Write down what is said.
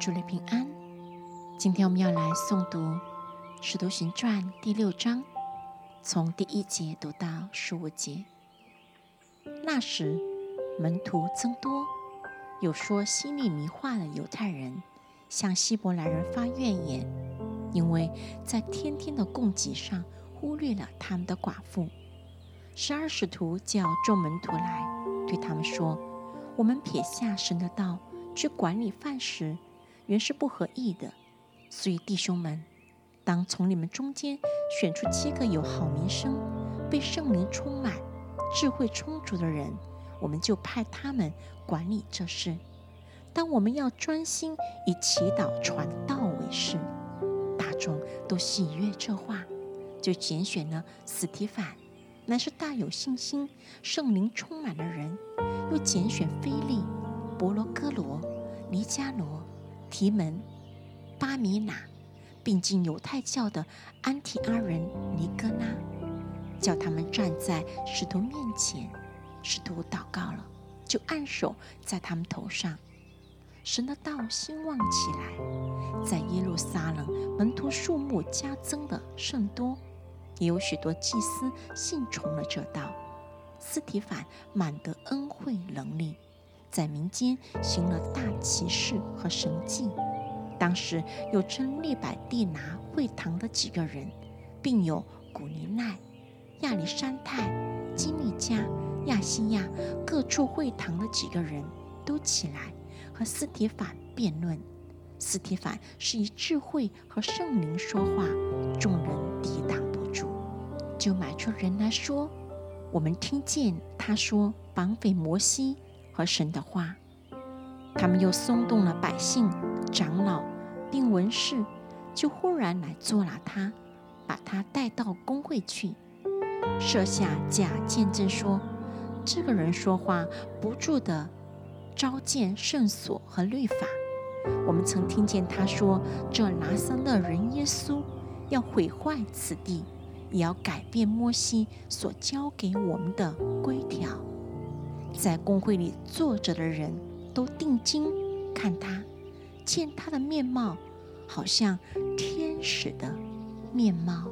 主内平安。今天我们要来诵读《使徒行传》第六章，从第一节读到十五节。那时门徒增多，有说心里迷化的犹太人向希伯来人发怨言，因为在天天的供给上忽略了他们的寡妇。十二使徒叫众门徒来，对他们说：“我们撇下神的道去管理饭食。”原是不合意的，所以弟兄们，当从你们中间选出七个有好名声、被圣灵充满、智慧充足的人，我们就派他们管理这事。当我们要专心以祈祷传道为事，大众都喜悦这话，就拣选了斯提凡，乃是大有信心、圣灵充满的人；又拣选菲利、伯罗哥罗、尼加罗。提门、巴米拿，并进犹太教的安提阿人尼哥拉，叫他们站在使徒面前。使徒祷告了，就按手在他们头上。神的道兴旺起来，在耶路撒冷门徒数目加增的甚多，也有许多祭司信从了这道。斯提凡满得恩惠能力。在民间行了大奇事和神迹，当时有称利百地拿会堂的几个人，并有古尼奈、亚历山泰、基利加、亚西亚各处会堂的几个人都起来和斯提凡辩论。斯提凡是以智慧和圣灵说话，众人抵挡不住，就买出人来说：“我们听见他说绑匪摩西。”和神的话，他们又松动了百姓、长老并文士，就忽然来捉拿他，把他带到公会去，设下假见证说：这个人说话不住的召见圣所和律法。我们曾听见他说：这拿撒勒人耶稣要毁坏此地，也要改变摩西所交给我们的规条。在公会里坐着的人都定睛看他，见他的面貌好像天使的面貌。